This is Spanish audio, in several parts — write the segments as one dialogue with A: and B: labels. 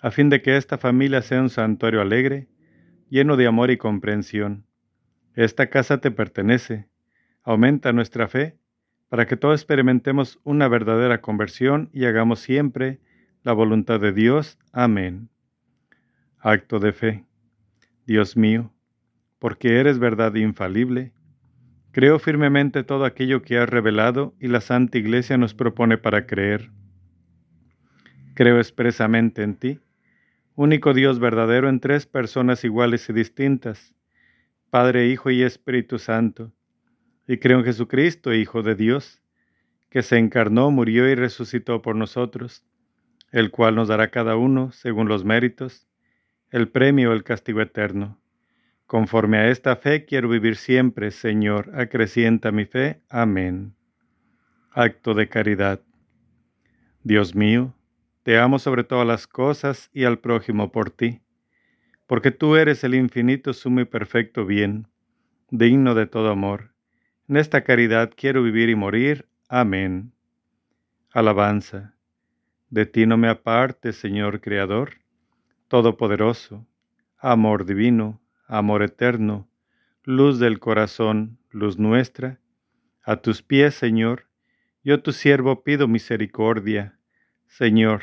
A: a fin de que esta familia sea un santuario alegre, lleno de amor y comprensión. Esta casa te pertenece. Aumenta nuestra fe para que todos experimentemos una verdadera conversión y hagamos siempre la voluntad de Dios. Amén. Acto de fe. Dios mío, porque eres verdad infalible, creo firmemente todo aquello que has revelado y la Santa Iglesia nos propone para creer. Creo expresamente en ti único Dios verdadero en tres personas iguales y distintas, Padre, Hijo y Espíritu Santo, y creo en Jesucristo, Hijo de Dios, que se encarnó, murió y resucitó por nosotros, el cual nos dará cada uno, según los méritos, el premio o el castigo eterno. Conforme a esta fe quiero vivir siempre, Señor, acrecienta mi fe. Amén. Acto de caridad. Dios mío, te amo sobre todas las cosas y al prójimo por ti, porque tú eres el infinito, sumo y perfecto bien, digno de todo amor. En esta caridad quiero vivir y morir. Amén. Alabanza. De ti no me aparte, Señor Creador, Todopoderoso, amor divino, amor eterno, luz del corazón, luz nuestra. A tus pies, Señor, yo tu siervo pido misericordia. Señor,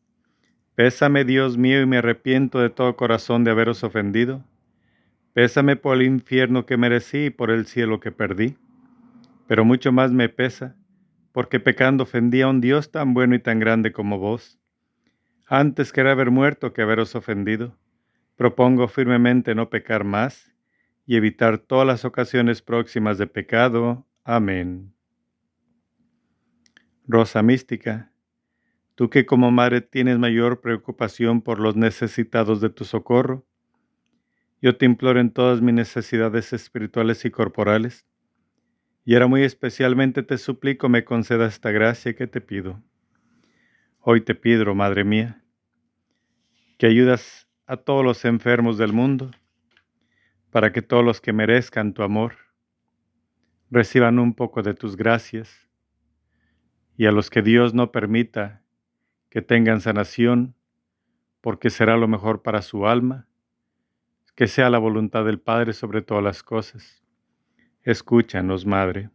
A: Pésame, Dios mío, y me arrepiento de todo corazón de haberos ofendido. Pésame por el infierno que merecí y por el cielo que perdí. Pero mucho más me pesa, porque pecando ofendí a un Dios tan bueno y tan grande como vos. Antes quería haber muerto que haberos ofendido. Propongo firmemente no pecar más y evitar todas las ocasiones próximas de pecado. Amén. Rosa Mística Tú que como madre tienes mayor preocupación por los necesitados de tu socorro, yo te imploro en todas mis necesidades espirituales y corporales, y ahora muy especialmente te suplico me conceda esta gracia que te pido. Hoy te pido, Madre mía, que ayudas a todos los enfermos del mundo, para que todos los que merezcan tu amor reciban un poco de tus gracias, y a los que Dios no permita que tengan sanación, porque será lo mejor para su alma, que sea la voluntad del Padre sobre todas las cosas. Escúchanos, Madre.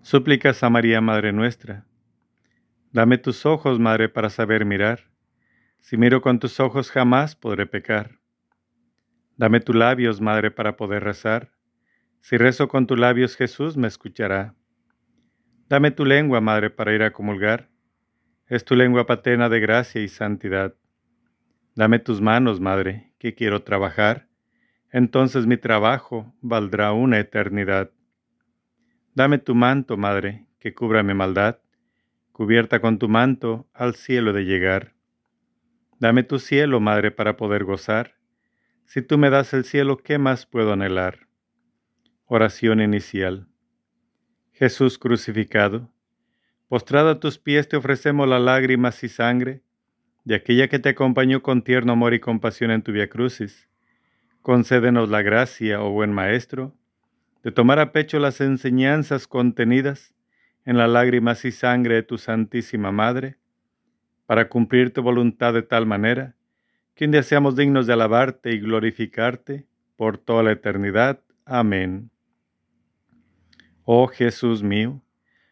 A: Súplicas a María, Madre nuestra. Dame tus ojos, Madre, para saber mirar. Si miro con tus ojos jamás podré pecar. Dame tus labios, Madre, para poder rezar. Si rezo con tus labios, Jesús me escuchará. Dame tu lengua, Madre, para ir a comulgar es tu lengua paterna de gracia y santidad. Dame tus manos, Madre, que quiero trabajar, entonces mi trabajo valdrá una eternidad. Dame tu manto, Madre, que cubra mi maldad, cubierta con tu manto al cielo de llegar. Dame tu cielo, Madre, para poder gozar. Si tú me das el cielo, ¿qué más puedo anhelar? Oración inicial. Jesús crucificado, Postrado a tus pies te ofrecemos las lágrimas y sangre de aquella que te acompañó con tierno amor y compasión en tu via crucis. Concédenos la gracia, oh buen Maestro, de tomar a pecho las enseñanzas contenidas en las lágrimas y sangre de tu Santísima Madre, para cumplir tu voluntad de tal manera que un seamos dignos de alabarte y glorificarte por toda la eternidad. Amén. Oh Jesús mío,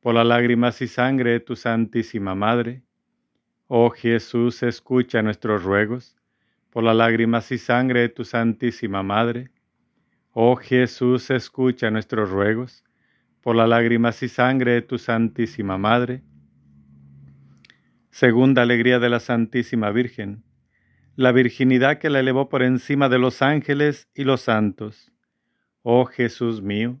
A: por las lágrimas y sangre de tu Santísima Madre. Oh Jesús, escucha nuestros ruegos por las lágrimas y sangre de tu Santísima Madre. Oh Jesús, escucha nuestros ruegos por las lágrimas y sangre de tu Santísima Madre. Segunda alegría de la Santísima Virgen, la virginidad que la elevó por encima de los ángeles y los santos. Oh Jesús mío,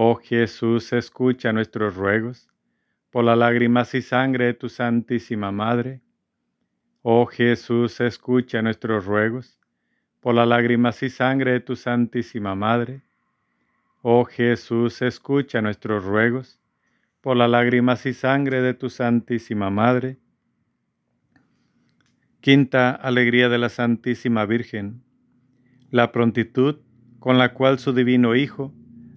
A: Oh Jesús, escucha nuestros ruegos por las lágrimas y sangre de tu Santísima Madre. Oh Jesús, escucha nuestros ruegos por las lágrimas y sangre de tu Santísima Madre. Oh Jesús, escucha nuestros ruegos por las lágrimas y sangre de tu Santísima Madre. Quinta alegría de la Santísima Virgen, la prontitud con la cual su divino Hijo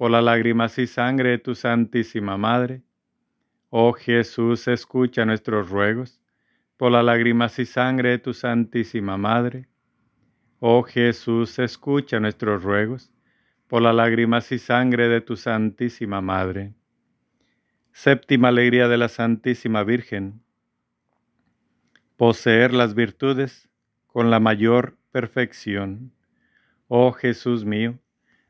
A: por las lágrimas y sangre de tu Santísima Madre. Oh Jesús, escucha nuestros ruegos, por las lágrimas y sangre de tu Santísima Madre. Oh Jesús, escucha nuestros ruegos, por las lágrimas y sangre de tu Santísima Madre. Séptima alegría de la Santísima Virgen poseer las virtudes con la mayor perfección. Oh Jesús mío,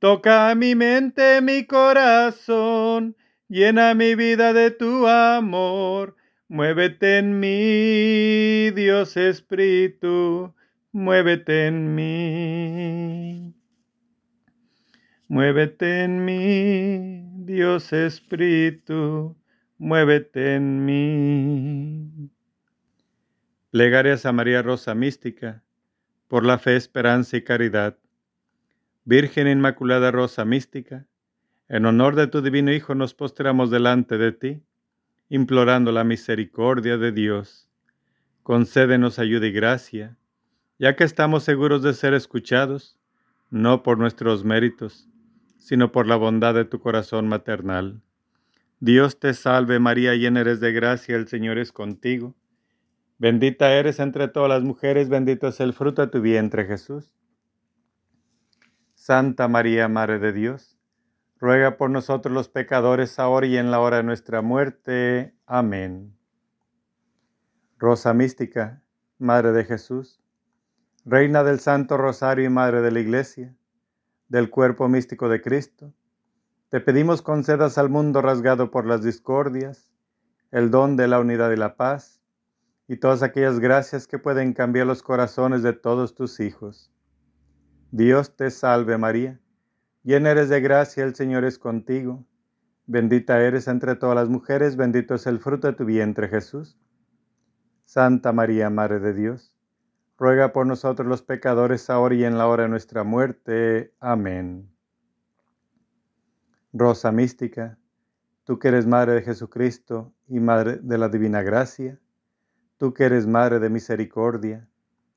A: Toca mi mente, mi corazón, llena mi vida de tu amor. Muévete en mí, Dios Espíritu, muévete en mí. Muévete en mí, Dios Espíritu, muévete en mí. Plegarias a María Rosa Mística, por la fe, esperanza y caridad. Virgen Inmaculada Rosa Mística, en honor de tu divino Hijo nos postramos delante de ti, implorando la misericordia de Dios. Concédenos ayuda y gracia, ya que estamos seguros de ser escuchados, no por nuestros méritos, sino por la bondad de tu corazón maternal. Dios te salve María, llena eres de gracia, el Señor es contigo. Bendita eres entre todas las mujeres, bendito es el fruto de tu vientre Jesús. Santa María, Madre de Dios, ruega por nosotros los pecadores, ahora y en la hora de nuestra muerte. Amén. Rosa mística, Madre de Jesús, Reina del Santo Rosario y Madre de la Iglesia, del cuerpo místico de Cristo, te pedimos concedas al mundo rasgado por las discordias, el don de la unidad y la paz, y todas aquellas gracias que pueden cambiar los corazones de todos tus hijos. Dios te salve María, llena eres de gracia, el Señor es contigo, bendita eres entre todas las mujeres, bendito es el fruto de tu vientre Jesús. Santa María, Madre de Dios, ruega por nosotros los pecadores ahora y en la hora de nuestra muerte. Amén. Rosa mística, tú que eres Madre de Jesucristo y Madre de la Divina Gracia, tú que eres Madre de misericordia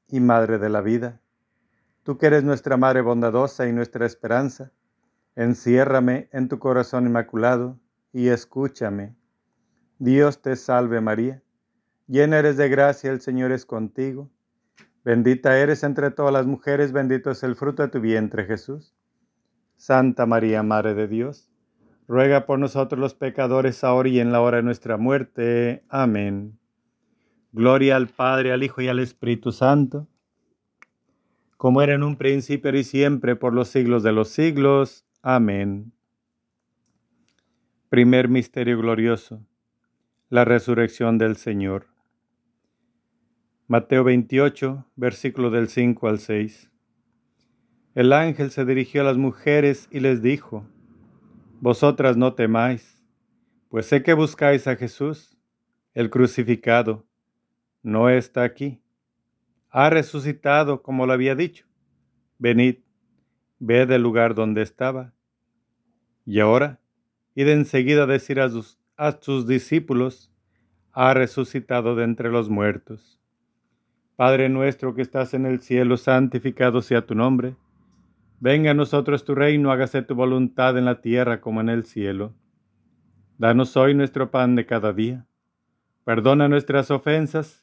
A: y Madre de la vida, tú que eres nuestra Madre bondadosa y nuestra esperanza, enciérrame en tu corazón inmaculado y escúchame. Dios te salve María, llena eres de gracia, el Señor es contigo, bendita eres entre todas las mujeres, bendito es el fruto de tu vientre Jesús. Santa María, Madre de Dios, ruega por nosotros los pecadores ahora y en la hora de nuestra muerte. Amén. Gloria al Padre, al Hijo y al Espíritu Santo, como era en un principio y siempre, por los siglos de los siglos. Amén. Primer Misterio Glorioso. La resurrección del Señor. Mateo 28, versículo del 5 al 6. El ángel se dirigió a las mujeres y les dijo, Vosotras no temáis, pues sé que buscáis a Jesús, el crucificado no está aquí. Ha resucitado como lo había dicho. Venid, ved el lugar donde estaba. Y ahora, id enseguida a decir a sus, a sus discípulos, ha resucitado de entre los muertos. Padre nuestro que estás en el cielo, santificado sea tu nombre. Venga a nosotros tu reino, hágase tu voluntad en la tierra como en el cielo. Danos hoy nuestro pan de cada día. Perdona nuestras ofensas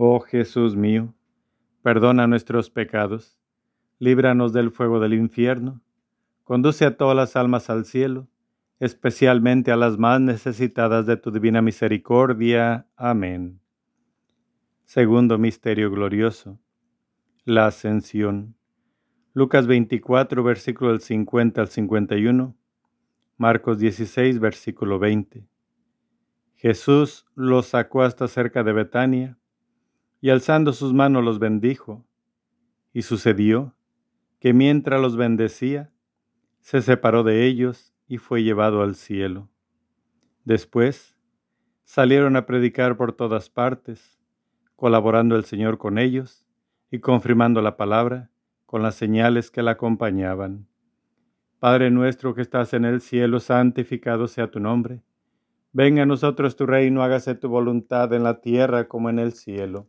A: Oh Jesús mío, perdona nuestros pecados, líbranos del fuego del infierno Conduce a todas las almas al cielo, especialmente a las más necesitadas de tu divina misericordia. Amén. Segundo Misterio Glorioso. La Ascensión. Lucas 24, versículo del 50 al 51. Marcos 16, versículo 20. Jesús los sacó hasta cerca de Betania, y alzando sus manos los bendijo. Y sucedió que mientras los bendecía, se separó de ellos y fue llevado al cielo. Después salieron a predicar por todas partes, colaborando el Señor con ellos y confirmando la palabra con las señales que la acompañaban. Padre nuestro que estás en el cielo, santificado sea tu nombre. Venga a nosotros tu reino, hágase tu voluntad en la tierra como en el cielo.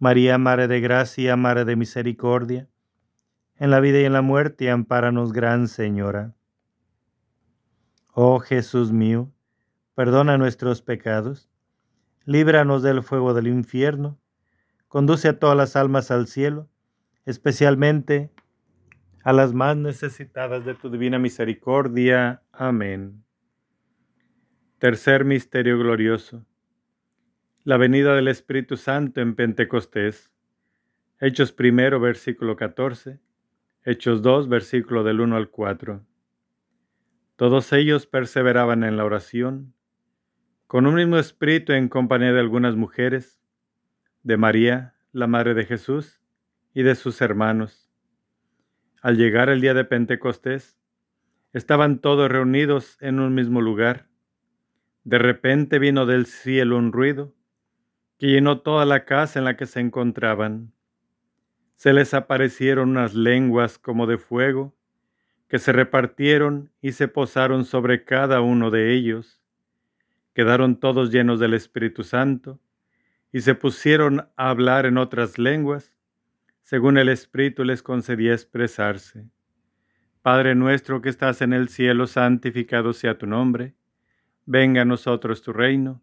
A: María, Madre de Gracia, Madre de Misericordia, en la vida y en la muerte, ampáranos, Gran Señora. Oh Jesús mío, perdona nuestros pecados líbranos del fuego del infierno, conduce a todas las almas al cielo, especialmente a las más necesitadas de tu divina misericordia. Amén. Tercer misterio glorioso. La venida del Espíritu Santo en Pentecostés. Hechos primero, versículo 14. Hechos 2, versículo del 1 al 4. Todos ellos perseveraban en la oración con un mismo espíritu en compañía de algunas mujeres, de María, la Madre de Jesús, y de sus hermanos. Al llegar el día de Pentecostés, estaban todos reunidos en un mismo lugar. De repente vino del cielo un ruido que llenó toda la casa en la que se encontraban. Se les aparecieron unas lenguas como de fuego, que se repartieron y se posaron sobre cada uno de ellos quedaron todos llenos del Espíritu Santo y se pusieron a hablar en otras lenguas, según el Espíritu les concedía expresarse. Padre nuestro que estás en el cielo, santificado sea tu nombre. Venga a nosotros tu reino.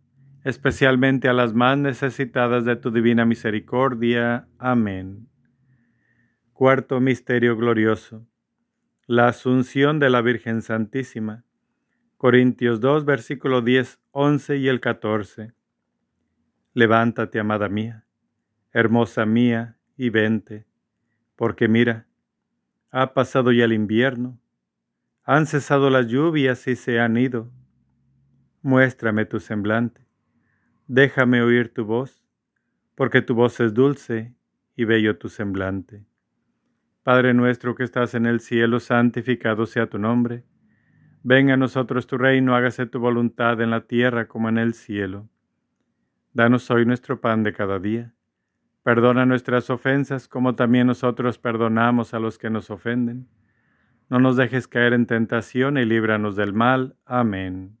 A: especialmente a las más necesitadas de tu divina misericordia. Amén. Cuarto Misterio Glorioso. La Asunción de la Virgen Santísima. Corintios 2, versículo 10, 11 y el 14. Levántate, amada mía, hermosa mía, y vente, porque mira, ha pasado ya el invierno, han cesado las lluvias y se han ido. Muéstrame tu semblante Déjame oír tu voz, porque tu voz es dulce y bello tu semblante. Padre nuestro que estás en el cielo, santificado sea tu nombre. Venga a nosotros tu reino, hágase tu voluntad en la tierra como en el cielo. Danos hoy nuestro pan de cada día. Perdona nuestras ofensas como también nosotros perdonamos a los que nos ofenden. No nos dejes caer en tentación y líbranos del mal. Amén.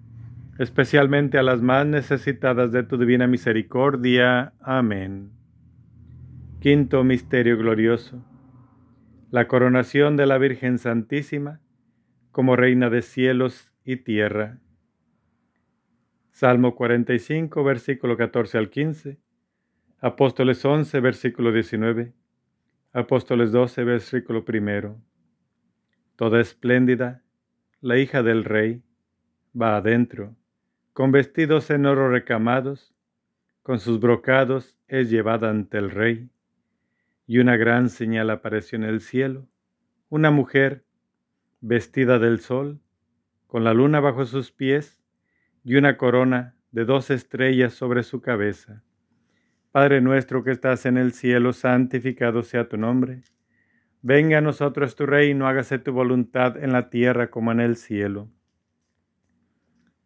A: especialmente a las más necesitadas de tu divina misericordia. Amén. Quinto Misterio Glorioso. La coronación de la Virgen Santísima como Reina de cielos y tierra. Salmo 45, versículo 14 al 15. Apóstoles 11, versículo 19. Apóstoles 12, versículo 1. Toda espléndida, la hija del rey, va adentro, con vestidos en oro recamados, con sus brocados es llevada ante el rey y una gran señal apareció en el cielo, una mujer vestida del sol, con la luna bajo sus pies y una corona de dos estrellas sobre su cabeza. Padre nuestro que estás en el cielo, santificado sea tu nombre. Venga a nosotros tu reino, hágase tu voluntad en la tierra como en el cielo.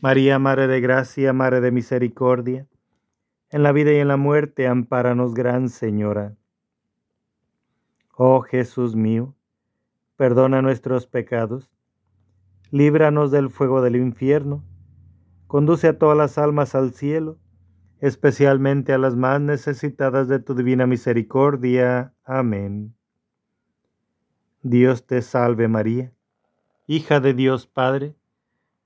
A: María, Madre de Gracia, Madre de Misericordia, en la vida y en la muerte, ampáranos, Gran Señora. Oh Jesús mío, perdona nuestros pecados, líbranos del fuego del infierno, conduce a todas las almas al cielo, especialmente a las más necesitadas de tu divina misericordia. Amén. Dios te salve María, hija de Dios Padre,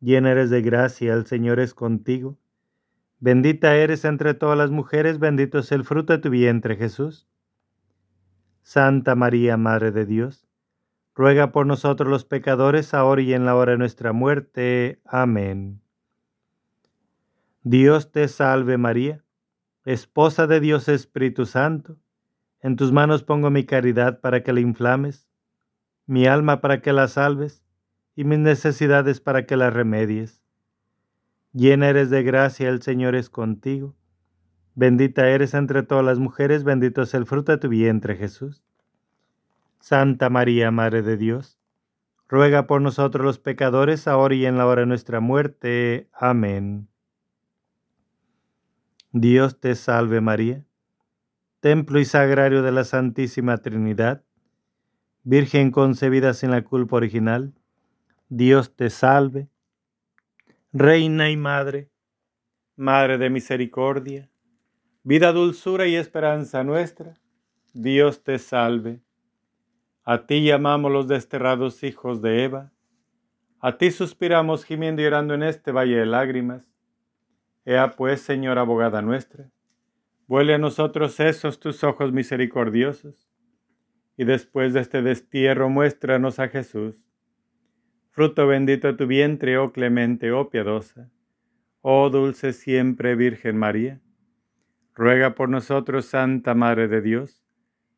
A: Llena eres de gracia, el Señor es contigo. Bendita eres entre todas las mujeres, bendito es el fruto de tu vientre Jesús. Santa María, Madre de Dios, ruega por nosotros los pecadores, ahora y en la hora de nuestra muerte. Amén. Dios te salve María, esposa de Dios Espíritu Santo, en tus manos pongo mi caridad para que la inflames, mi alma para que la salves, y mis necesidades para que las remedies. Llena eres de gracia, el Señor es contigo. Bendita eres entre todas las mujeres, bendito es el fruto de tu vientre Jesús. Santa María, Madre de Dios, ruega por nosotros los pecadores, ahora y en la hora de nuestra muerte. Amén. Dios te salve María, templo y sagrario de la Santísima Trinidad, Virgen concebida sin la culpa original, Dios te salve. Reina y Madre, Madre de misericordia, vida, dulzura y esperanza nuestra, Dios te salve. A ti llamamos los desterrados hijos de Eva. A ti suspiramos gimiendo y llorando en este valle de lágrimas. Ea pues, Señor abogada nuestra, vuelve a nosotros esos tus ojos misericordiosos, y después de este destierro muéstranos a Jesús, fruto bendito de tu vientre, oh clemente, oh piadosa, oh dulce siempre Virgen María. Ruega por nosotros, Santa Madre de Dios,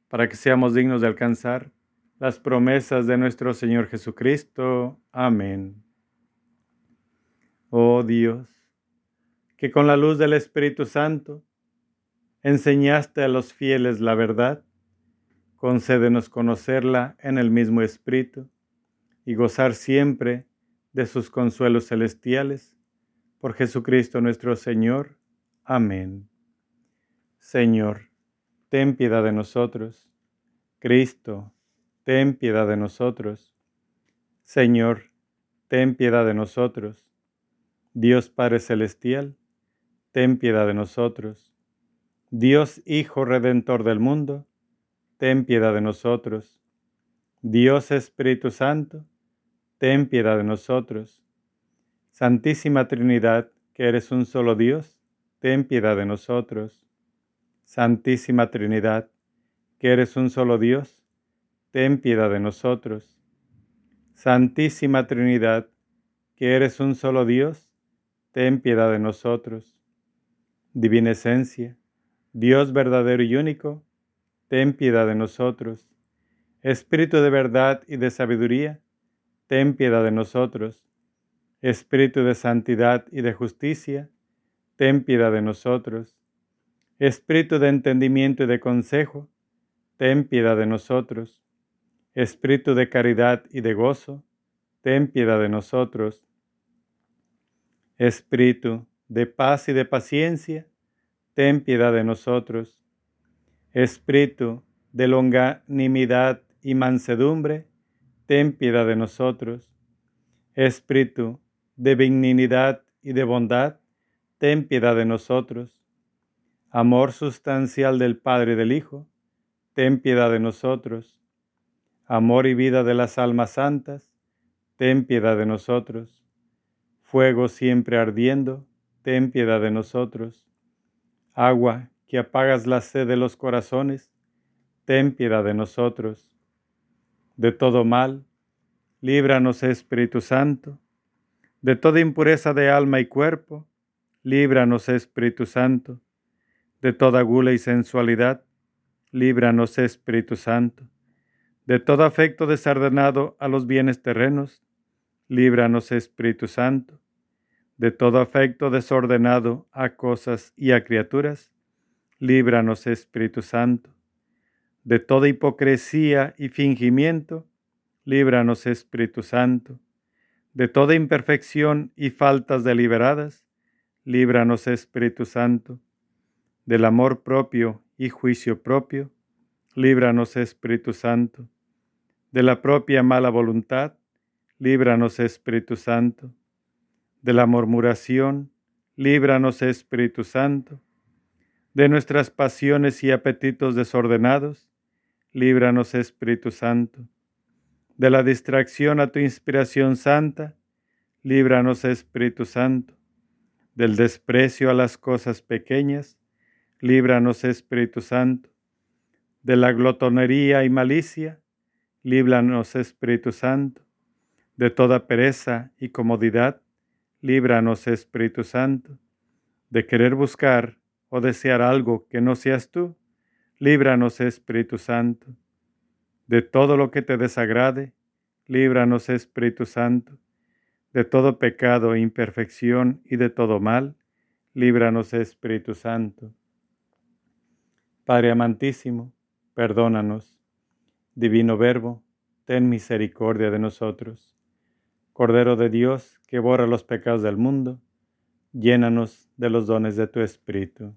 A: para que seamos dignos de alcanzar las promesas de nuestro Señor Jesucristo. Amén. Oh Dios, que con la luz del Espíritu Santo enseñaste a los fieles la verdad, concédenos conocerla en el mismo Espíritu y gozar siempre de sus consuelos celestiales. Por Jesucristo nuestro Señor. Amén. Señor, ten piedad de nosotros. Cristo, ten piedad de nosotros. Señor, ten piedad de nosotros. Dios Padre Celestial, ten piedad de nosotros. Dios Hijo Redentor del mundo, ten piedad de nosotros. Dios Espíritu Santo, ten piedad de nosotros. Santísima Trinidad, que eres un solo Dios, ten piedad de nosotros. Santísima Trinidad, que eres un solo Dios, ten piedad de nosotros. Santísima Trinidad, que eres un solo Dios, ten piedad de nosotros. Divina Esencia, Dios verdadero y único, ten piedad de nosotros. Espíritu de verdad y de sabiduría, ten piedad de nosotros. Espíritu de santidad y de justicia, ten piedad de nosotros. Espíritu de entendimiento y de consejo, ten piedad de nosotros. Espíritu de caridad y de gozo, ten piedad de nosotros. Espíritu de paz y de paciencia, ten piedad de nosotros. Espíritu de longanimidad y mansedumbre, ten piedad de nosotros. Espíritu de benignidad y de bondad, ten piedad de nosotros. Amor sustancial del Padre y del Hijo, ten piedad de nosotros amor y vida de las almas santas, ten piedad de nosotros. Fuego siempre ardiendo, ten piedad de nosotros. Agua que apagas la sed de los corazones, ten piedad de nosotros. De todo mal, líbranos Espíritu Santo. De toda impureza de alma y cuerpo, líbranos Espíritu Santo. De toda gula y sensualidad, líbranos Espíritu Santo de todo afecto desordenado a los bienes terrenos, líbranos Espíritu Santo, de todo afecto desordenado a cosas y a criaturas, líbranos Espíritu Santo, de toda hipocresía y fingimiento, líbranos Espíritu Santo, de toda imperfección y faltas deliberadas, líbranos Espíritu Santo, del amor propio y juicio propio, líbranos Espíritu Santo, de la propia mala voluntad, líbranos Espíritu Santo, de la murmuración, líbranos Espíritu Santo, de nuestras pasiones y apetitos desordenados, líbranos Espíritu Santo, de la distracción a tu inspiración santa, líbranos Espíritu Santo, del desprecio a las cosas pequeñas, líbranos Espíritu Santo, de la glotonería y malicia, líbranos Espíritu Santo, de toda pereza y comodidad, líbranos Espíritu Santo, de querer buscar o desear algo que no seas tú, líbranos Espíritu Santo, de todo lo que te desagrade, líbranos Espíritu Santo, de todo pecado e imperfección y de todo mal, líbranos Espíritu Santo. Padre amantísimo, perdónanos. Divino Verbo, ten misericordia de nosotros. Cordero de Dios, que borra los pecados del mundo, llénanos de los dones de tu Espíritu.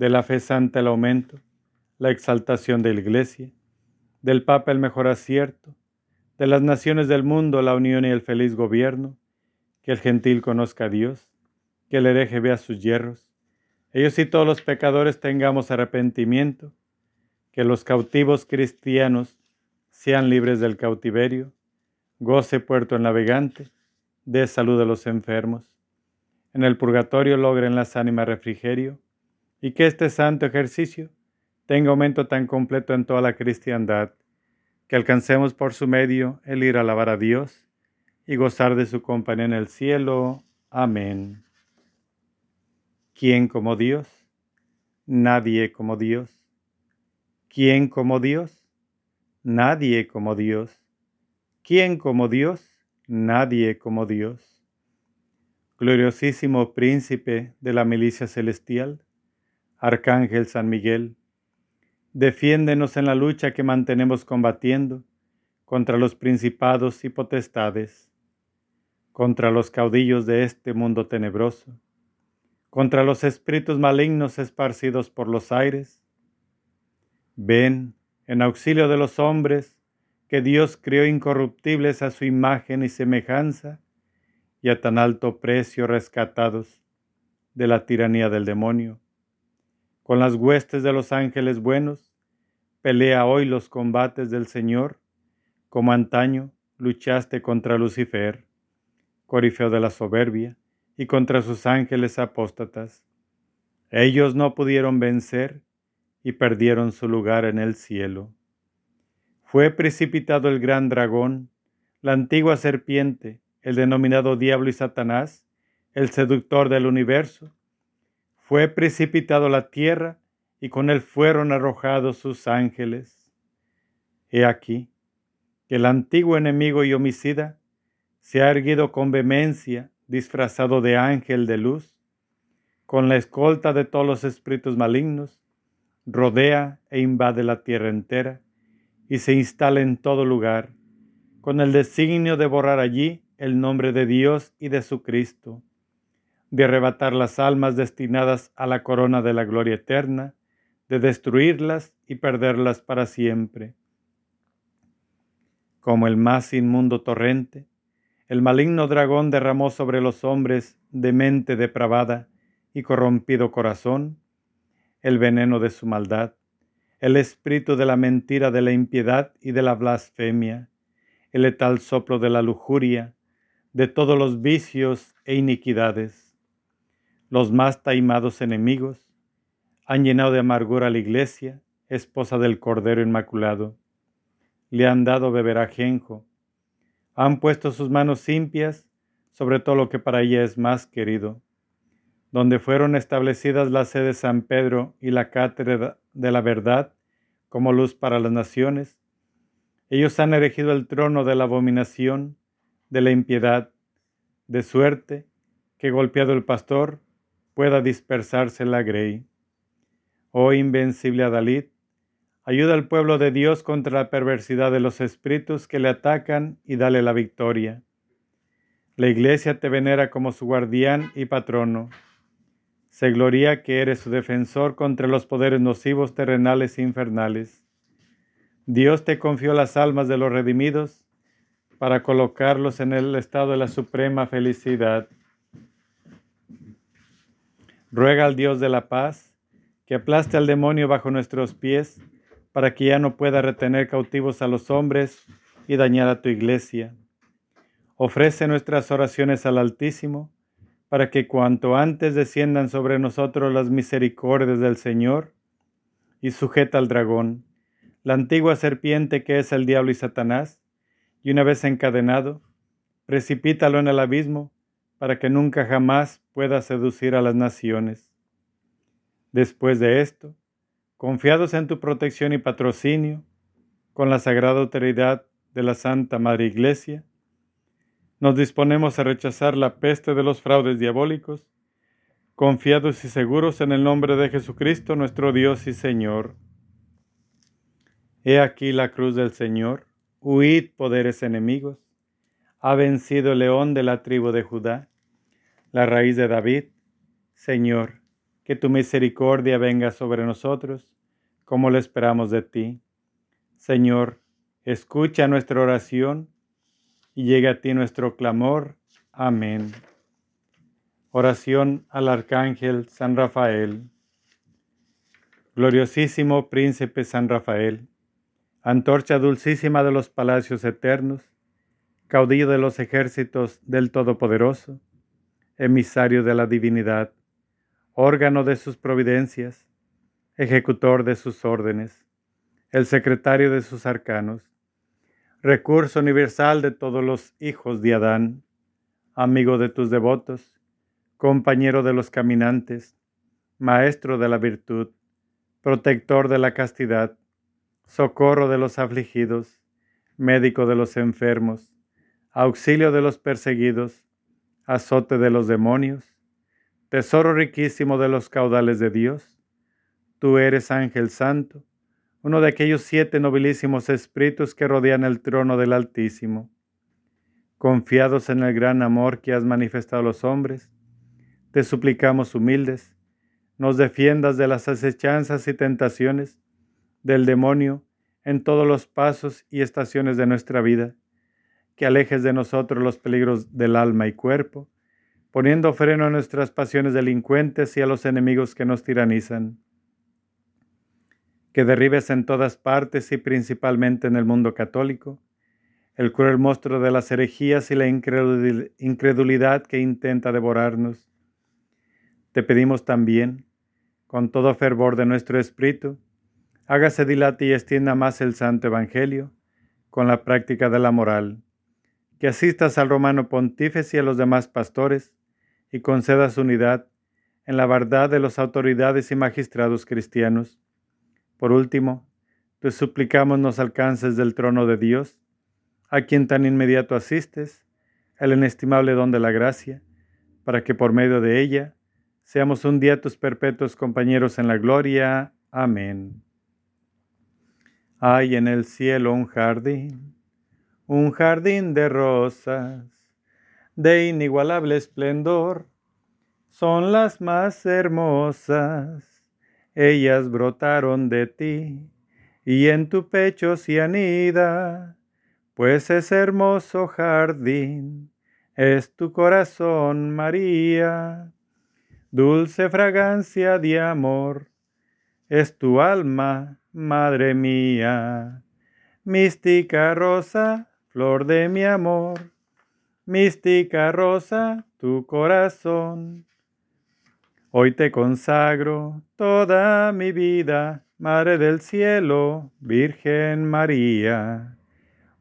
A: de la fe santa el aumento, la exaltación de la Iglesia, del Papa el mejor acierto, de las naciones del mundo la unión y el feliz gobierno, que el gentil conozca a Dios, que el hereje vea sus hierros, ellos y todos los pecadores tengamos arrepentimiento, que los cautivos cristianos sean libres del cautiverio, goce puerto el navegante, dé salud a los enfermos, en el purgatorio logren las ánimas refrigerio, y que este santo ejercicio tenga aumento tan completo en toda la cristiandad, que alcancemos por su medio el ir a alabar a Dios y gozar de su compañía en el cielo. Amén. ¿Quién como Dios? Nadie como Dios. ¿Quién como Dios? Nadie como Dios. ¿Quién como Dios? Nadie como Dios. Gloriosísimo príncipe de la milicia celestial, Arcángel San Miguel, defiéndenos en la lucha que mantenemos combatiendo contra los principados y potestades, contra los caudillos de este mundo tenebroso, contra los espíritus malignos esparcidos por los aires, Ven en auxilio de los hombres que Dios creó incorruptibles a su imagen y semejanza y a tan alto precio rescatados de la tiranía del demonio. Con las huestes de los ángeles buenos, pelea hoy los combates del Señor, como antaño luchaste contra Lucifer, corifeo de la soberbia, y contra sus ángeles apóstatas. Ellos no pudieron vencer y perdieron su lugar en el cielo. Fue precipitado el gran dragón, la antigua serpiente, el denominado diablo y Satanás, el seductor del universo. Fue precipitado la tierra y con él fueron arrojados sus ángeles. He aquí que el antiguo enemigo y homicida se ha erguido con vehemencia, disfrazado de ángel de luz, con la escolta de todos los espíritus malignos, rodea e invade la tierra entera y se instala en todo lugar, con el designio de borrar allí el nombre de Dios y de su Cristo, de arrebatar las almas destinadas a la corona de la gloria eterna, de destruirlas y perderlas para siempre. Como el más inmundo torrente, el maligno dragón derramó sobre los hombres de mente depravada y corrompido corazón el veneno de su maldad, el espíritu de la mentira, de la impiedad y de la blasfemia, el letal soplo de la lujuria, de todos los vicios e iniquidades. Los más taimados enemigos han llenado de amargura a la iglesia, esposa del Cordero Inmaculado. Le han dado beber ajenjo. Han puesto sus manos limpias sobre todo lo que para ella es más querido. Donde fueron establecidas la sede de San Pedro y la cátedra de la verdad como luz para las naciones, ellos han erigido el trono de la abominación, de la impiedad, de suerte que golpeado el pastor, pueda dispersarse la grey. Oh invencible Adalid, ayuda al pueblo de Dios contra la perversidad de los espíritus que le atacan y dale la victoria. La iglesia te venera como su guardián y patrono. Se gloria que eres su defensor contra los poderes nocivos terrenales e infernales. Dios te confió las almas de los redimidos para colocarlos en el estado de la suprema felicidad. Ruega al Dios de la paz que aplaste al demonio bajo nuestros pies para que ya no pueda retener cautivos a los hombres y dañar a tu iglesia. Ofrece nuestras oraciones al Altísimo para que cuanto antes desciendan sobre nosotros las misericordias del Señor y sujeta al dragón, la antigua serpiente que es el diablo y Satanás, y una vez encadenado, precipítalo en el abismo para que nunca jamás pueda seducir a las naciones. Después de esto, confiados en tu protección y patrocinio, con la sagrada autoridad de la Santa Madre Iglesia, nos disponemos a rechazar la peste de los fraudes diabólicos, confiados y seguros en el nombre de Jesucristo nuestro Dios y Señor. He aquí la cruz del Señor, huid poderes enemigos, ha vencido el león de la tribu de Judá, la raíz de David. Señor, que tu misericordia venga sobre nosotros, como lo esperamos de ti. Señor, escucha nuestra oración y llega a ti nuestro clamor. Amén. Oración al Arcángel San Rafael. Gloriosísimo Príncipe San Rafael, antorcha dulcísima de los palacios eternos, caudillo de los ejércitos del Todopoderoso, emisario de la divinidad, órgano de sus providencias, ejecutor de sus órdenes, el secretario de sus arcanos, recurso universal de todos los hijos de Adán, amigo de tus devotos, compañero de los caminantes, maestro de la virtud, protector de la castidad, socorro de los afligidos, médico de los enfermos, auxilio de los perseguidos, azote de los demonios, tesoro riquísimo de los caudales de Dios. Tú eres ángel santo, uno de aquellos siete nobilísimos espíritus que rodean el trono del Altísimo. Confiados en el gran amor que has manifestado a los hombres, te suplicamos humildes, nos defiendas de las acechanzas y tentaciones del demonio en todos los pasos y estaciones de nuestra vida que alejes de nosotros los peligros del alma y cuerpo, poniendo freno a nuestras pasiones delincuentes y a los enemigos que nos tiranizan. Que derribes en todas partes y principalmente en el mundo católico el cruel monstruo de las herejías y la incredulidad que intenta devorarnos. Te pedimos también, con todo fervor de nuestro espíritu, hágase dilate y extienda más el santo Evangelio con la práctica de la moral que asistas al romano pontífice y a los demás pastores y concedas unidad en la verdad de las autoridades y magistrados cristianos. Por último, te suplicamos nos alcances del trono de Dios, a quien tan inmediato asistes, el inestimable don de la gracia, para que por medio de ella seamos un día tus perpetuos compañeros en la gloria. Amén. Hay en el cielo un jardín un jardín de rosas de inigualable esplendor, son las más hermosas, ellas brotaron de ti y en tu pecho se anida, pues ese hermoso jardín es tu corazón, María, dulce fragancia de amor, es tu alma, Madre mía, mística rosa, flor de mi amor, mística rosa, tu corazón. Hoy te consagro toda mi vida, Madre del Cielo, Virgen María.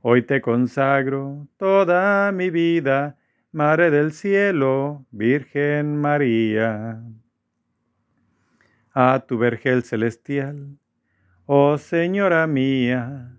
A: Hoy te consagro toda mi vida, Madre del Cielo, Virgen María. A tu vergel celestial, oh Señora mía,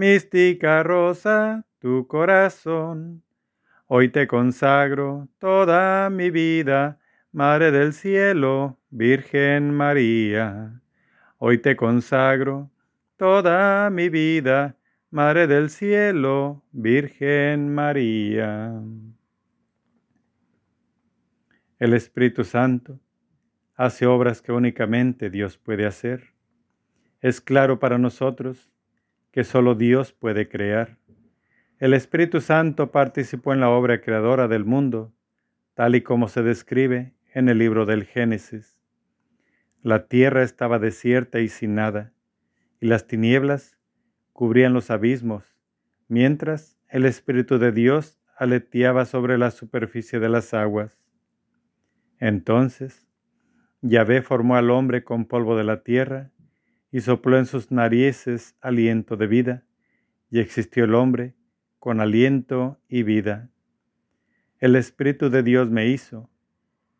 A: mística rosa, tu corazón. Hoy te consagro toda mi vida, Madre del Cielo, Virgen María, hoy te consagro toda mi vida, Madre del Cielo, Virgen María. El Espíritu Santo hace obras que únicamente Dios puede hacer. Es claro para nosotros que solo Dios puede crear. El Espíritu Santo participó en la obra creadora del mundo, tal y como se describe en el libro del Génesis. La tierra estaba desierta y sin nada, y las tinieblas cubrían los abismos, mientras el Espíritu de Dios aleteaba sobre la superficie de las aguas. Entonces, Yahvé formó al hombre con polvo de la tierra y sopló en sus narices aliento de vida, y existió el hombre con aliento y vida. El Espíritu de Dios me hizo,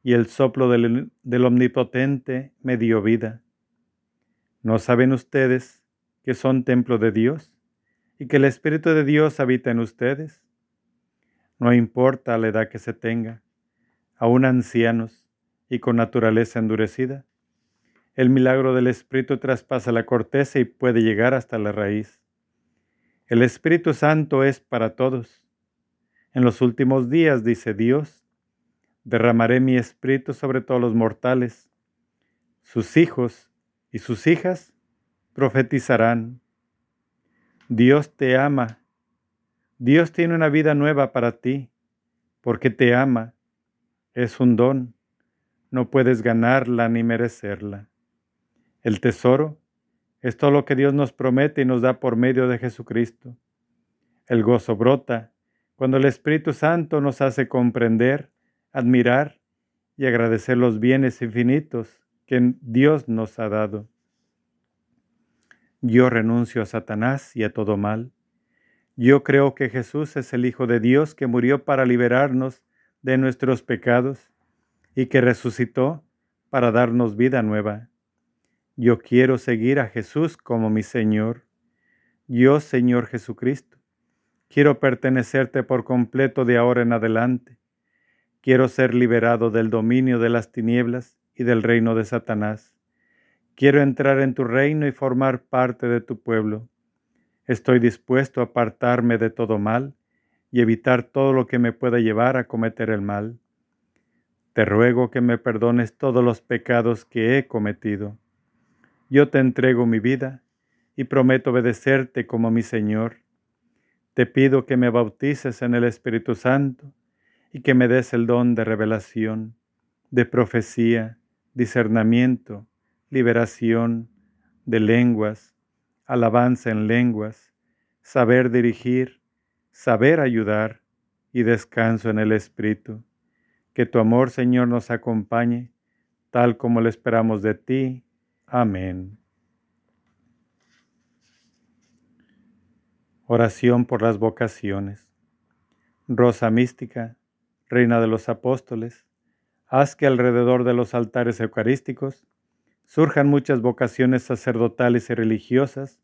A: y el soplo del, Omnipotente me dio vida. ¿No saben ustedes que son templo de Dios y que el Espíritu de Dios habita en ustedes? No importa la edad que se tenga, aún ancianos y con naturaleza endurecida, el milagro del Espíritu traspasa la corteza y puede llegar hasta la raíz. El Espíritu Santo es para todos. En los últimos días, dice Dios, derramaré mi espíritu sobre todos los mortales. Sus hijos y sus hijas profetizarán. Dios te ama. Dios tiene una vida nueva para ti, porque te ama. Es un don. No puedes ganarla ni merecerla. El tesoro es todo lo que Dios nos promete y nos da por medio de Jesucristo. El gozo brota cuando el Espíritu Santo nos hace comprender admirar y agradecer los bienes infinitos que Dios nos ha dado. Yo renuncio a Satanás y a todo mal. Yo creo que Jesús es el Hijo de Dios que murió para liberarnos de nuestros pecados y que resucitó para darnos vida nueva. Yo quiero seguir a Jesús como mi Señor. Yo, Señor Jesucristo, quiero pertenecerte por completo de ahora en adelante. Quiero ser liberado del dominio de las tinieblas y del reino de Satanás. Quiero entrar en tu reino y formar parte de tu pueblo. Estoy dispuesto a apartarme de todo mal y evitar todo lo que me pueda llevar a cometer el mal. Te ruego que me perdones todos los pecados que he cometido. Yo te entrego mi vida y prometo obedecerte como mi Señor. Te pido que me bautices en el Espíritu Santo y que me des el don de revelación, de profecía, discernimiento, liberación, de lenguas, alabanza en lenguas, saber dirigir, saber ayudar y descanso en el Espíritu. Que tu amor, Señor, nos acompañe, tal como lo esperamos de ti. Amén. Oración por las vocaciones. Rosa mística Reina de los Apóstoles, haz que alrededor de los altares eucarísticos surjan muchas vocaciones sacerdotales y religiosas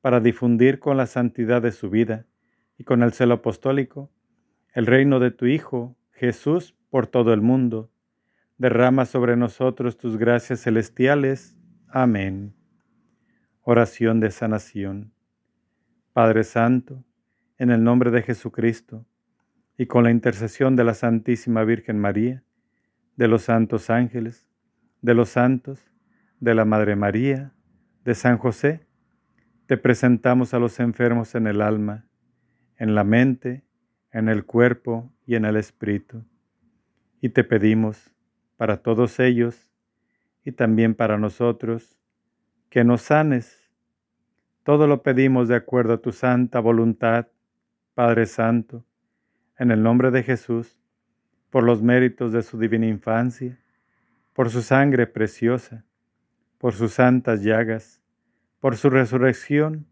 A: para difundir con la santidad de su vida y con el celo apostólico el reino de tu Hijo, Jesús, por todo el mundo. Derrama sobre nosotros tus gracias celestiales. Amén. Oración de sanación. Padre Santo, en el nombre de Jesucristo, y con la intercesión de la Santísima Virgen María, de los santos ángeles, de los santos, de la Madre María, de San José, te presentamos a los enfermos en el alma, en la mente, en el cuerpo y en el espíritu. Y te pedimos, para todos ellos y también para nosotros, que nos sanes. Todo lo pedimos de acuerdo a tu santa voluntad, Padre Santo, en el nombre de Jesús, por los méritos de su divina infancia, por su sangre preciosa, por sus santas llagas, por su resurrección,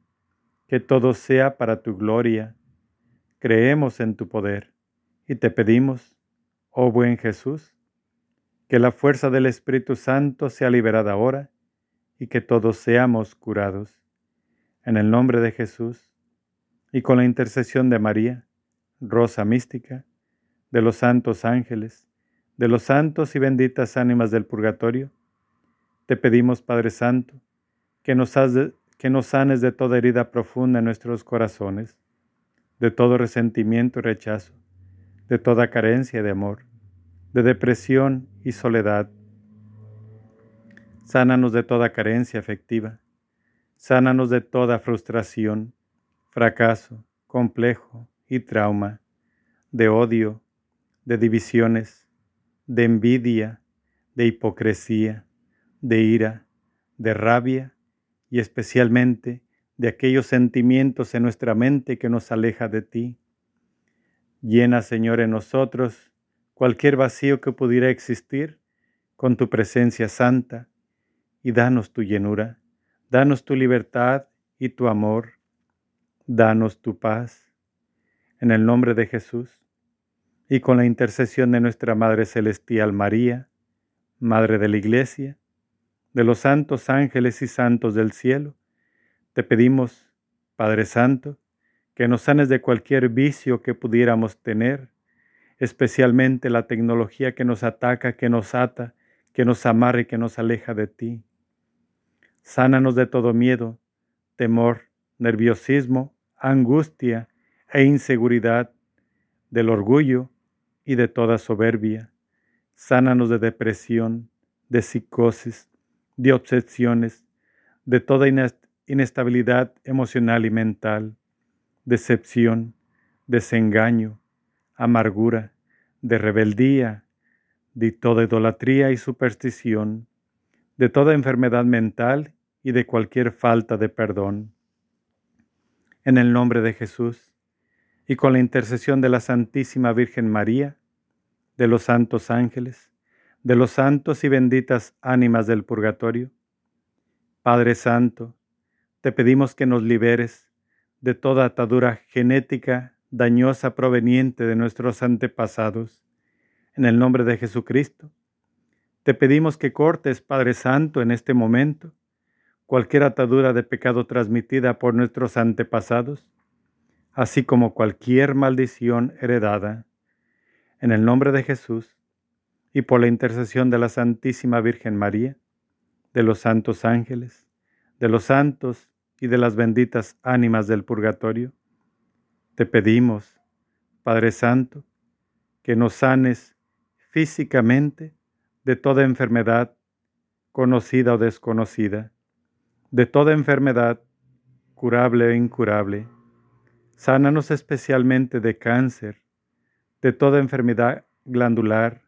A: que todo sea para tu gloria. Creemos en tu poder y te pedimos, oh buen Jesús, que la fuerza del Espíritu Santo sea liberada ahora y que todos seamos curados. En el nombre de Jesús y con la intercesión de María, Rosa mística, de los santos ángeles, de los santos y benditas ánimas del purgatorio, te pedimos, Padre Santo, que nos, que nos sanes de toda herida profunda en nuestros corazones, de todo resentimiento y rechazo, de toda carencia de amor, de depresión y soledad. Sánanos de toda carencia afectiva, sánanos de toda frustración, fracaso, complejo y trauma, de odio, de divisiones, de envidia, de hipocresía, de ira, de rabia y especialmente de aquellos sentimientos en nuestra mente que nos aleja de ti. Llena, Señor, en nosotros cualquier vacío que pudiera existir con tu presencia santa y danos tu llenura, danos tu libertad y tu amor, danos tu paz. En el nombre de Jesús y con la intercesión de nuestra Madre Celestial María, Madre de la Iglesia, de los santos ángeles y santos del cielo, te pedimos, Padre Santo, que nos sanes de cualquier vicio que pudiéramos tener, especialmente la tecnología que nos ataca, que nos ata, que nos amarra y que nos aleja de ti. Sánanos de todo miedo, temor, nerviosismo, angustia e inseguridad, del orgullo, y de toda soberbia. Sánanos de depresión, de psicosis, de obsesiones, de toda inestabilidad emocional y mental, decepción, desengaño, amargura, de rebeldía, de toda idolatría y superstición, de toda enfermedad mental y de cualquier falta de perdón. En el nombre de Jesús, y con la intercesión de la Santísima Virgen María, de los santos ángeles, de los santos y benditas ánimas del purgatorio. Padre Santo, te pedimos que nos liberes de toda atadura genética dañosa proveniente de nuestros antepasados. En el nombre de Jesucristo, te pedimos que cortes, Padre Santo, en este momento, cualquier atadura de pecado transmitida por nuestros antepasados así como cualquier maldición heredada, en el nombre de Jesús y por la intercesión de la Santísima Virgen María, de los santos ángeles, de los santos y de las benditas ánimas del purgatorio, te pedimos, Padre Santo, que nos sanes físicamente de toda enfermedad, conocida o desconocida, de toda enfermedad, curable o incurable. Sánanos especialmente de cáncer, de toda enfermedad glandular,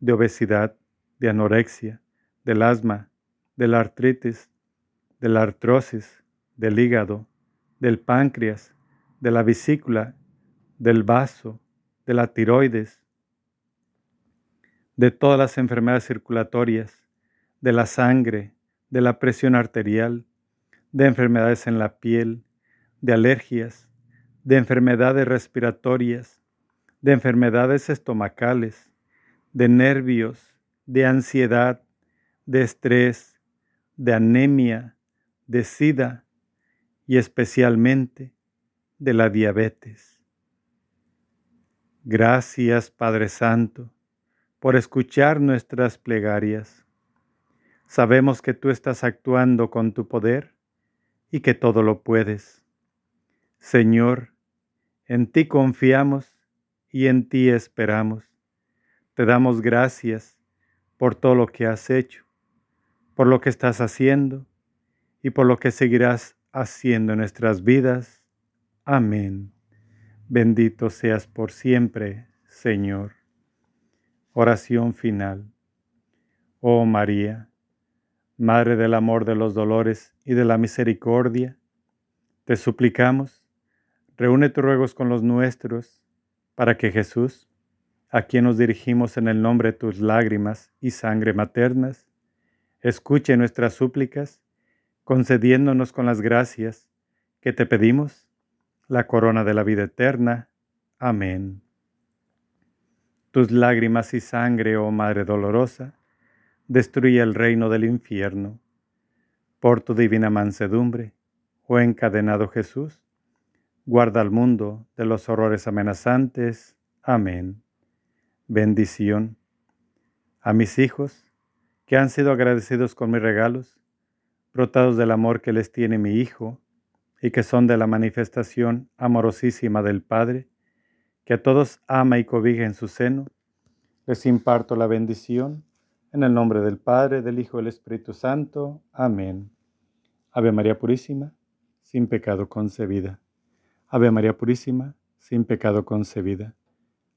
A: de obesidad, de anorexia, del asma, de la artritis, de la artrosis, del hígado, del páncreas, de la vesícula, del vaso, de la tiroides, de todas las enfermedades circulatorias, de la sangre, de la presión arterial, de enfermedades en la piel, de alergias, de enfermedades respiratorias, de enfermedades estomacales, de nervios, de ansiedad, de estrés, de anemia, de sida y especialmente de la diabetes. Gracias Padre Santo por escuchar nuestras plegarias. Sabemos que tú estás actuando con tu poder y que todo lo puedes. Señor, en ti confiamos y en ti esperamos. Te damos gracias por todo lo que has hecho, por lo que estás haciendo y por lo que seguirás haciendo en nuestras vidas. Amén. Bendito seas por siempre, Señor. Oración final. Oh María, Madre del amor, de los dolores y de la misericordia, te suplicamos, reúne tus ruegos con los nuestros, para que Jesús, a quien nos dirigimos en el nombre de tus lágrimas y sangre maternas, escuche nuestras súplicas, concediéndonos con las gracias que te pedimos la corona de la vida eterna. Amén. Tus lágrimas y sangre, oh Madre dolorosa, destruye el reino del infierno. Por tu divina mansedumbre, oh encadenado Jesús, guarda al mundo de los horrores amenazantes. Amén. Bendición. A mis hijos, que han sido agradecidos con mis regalos, brotados del amor que les tiene mi Hijo, y que son de la manifestación amorosísima del Padre, que a todos ama y cobija en su seno, les imparto la bendición en el nombre del Padre, del Hijo y del Espíritu Santo. Amén. Ave María Purísima, sin pecado concebida. Ave María Purísima, sin pecado concebida.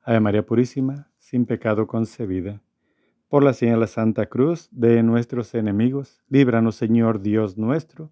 A: Ave María Purísima, sin pecado concebida. Por la señal de la Santa Cruz de nuestros enemigos, líbranos Señor Dios nuestro,